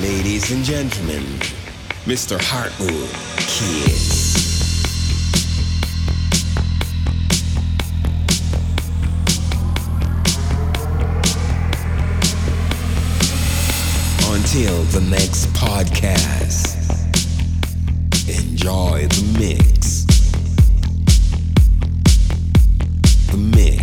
Ladies and gentlemen, Mr. Hartwood Kids. Until the next podcast, enjoy the mix. The mix.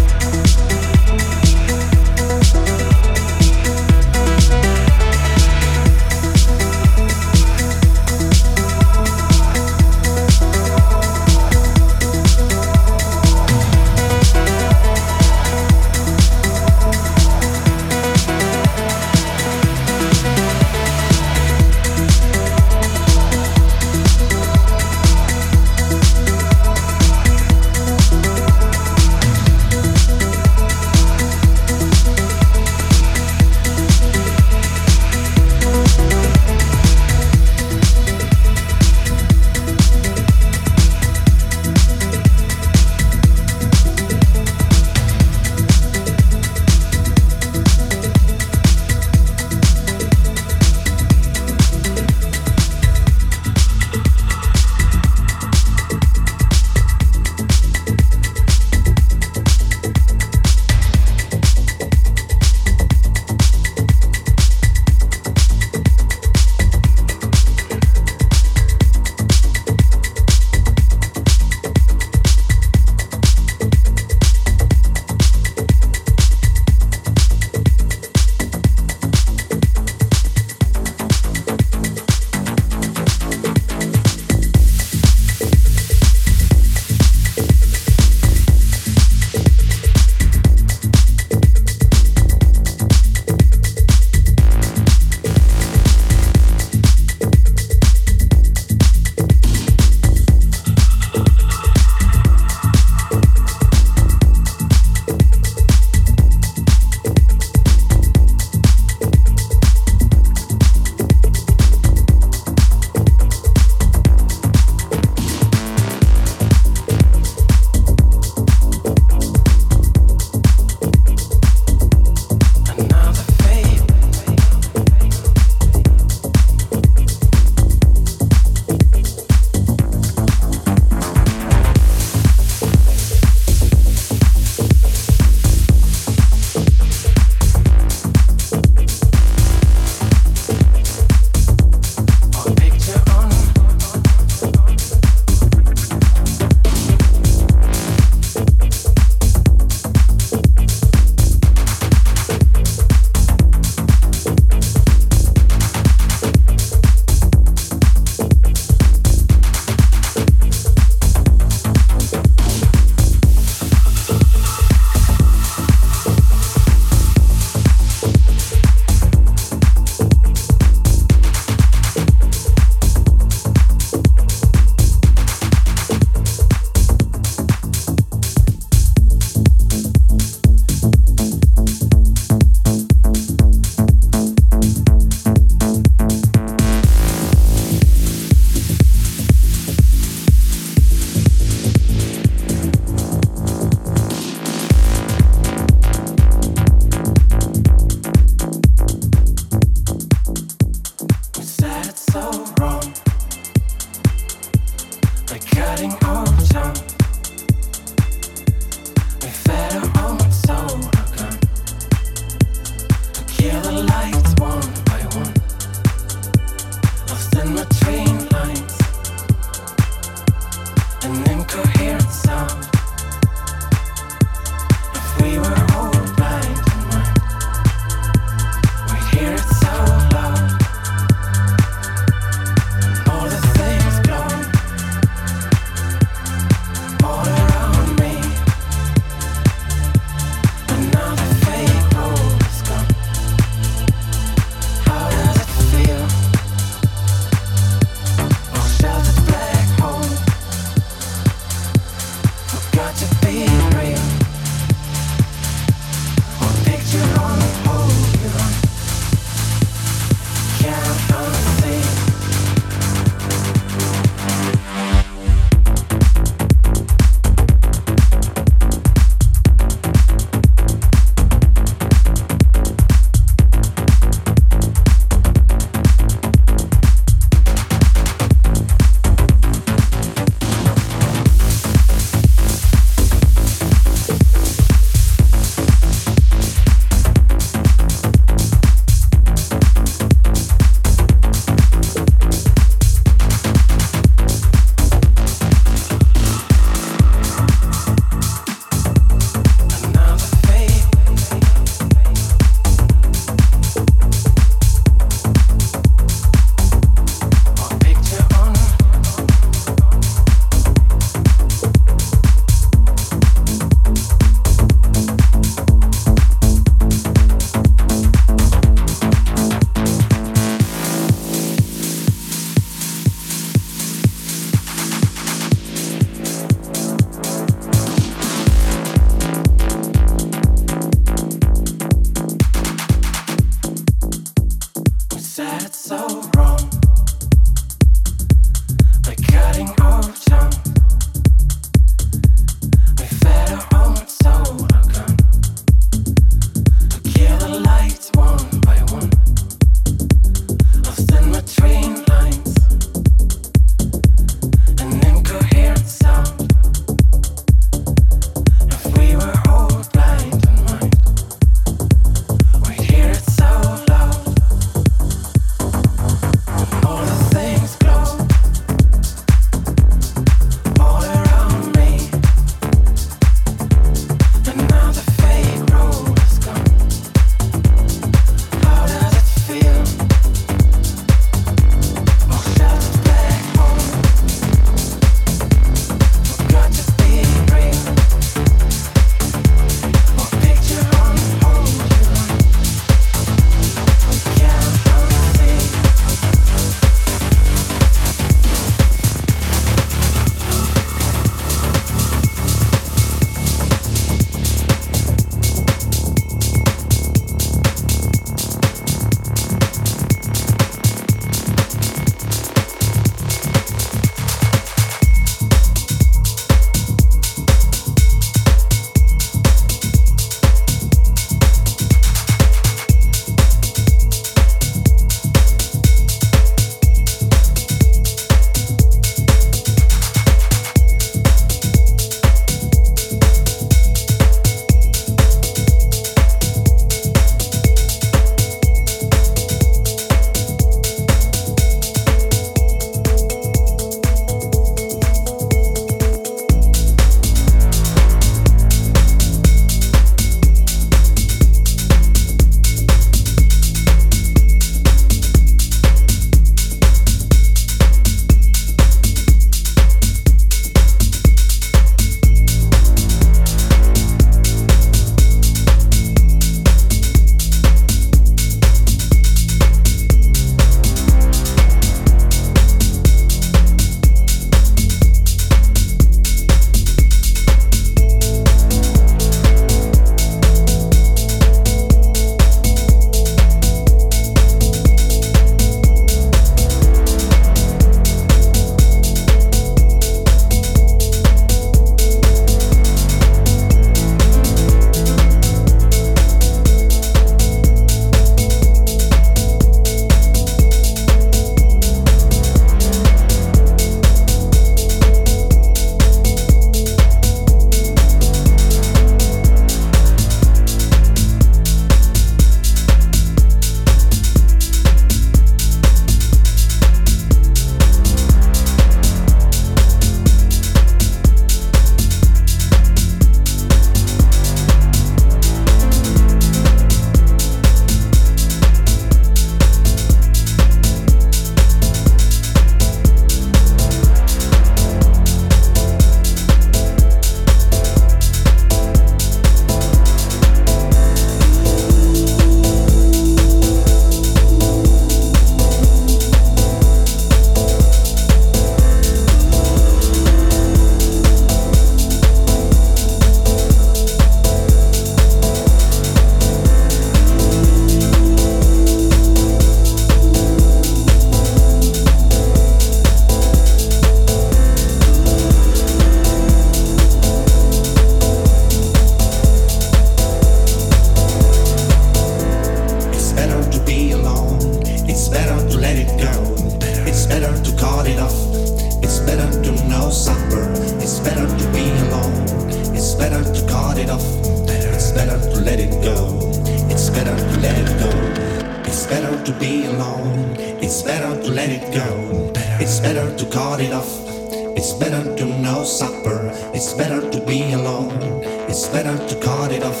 It's better to cut it off.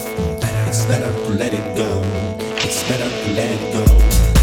It's better to let it go. It's better to let it go.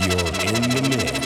You're in the mix.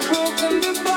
broken before.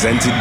Presented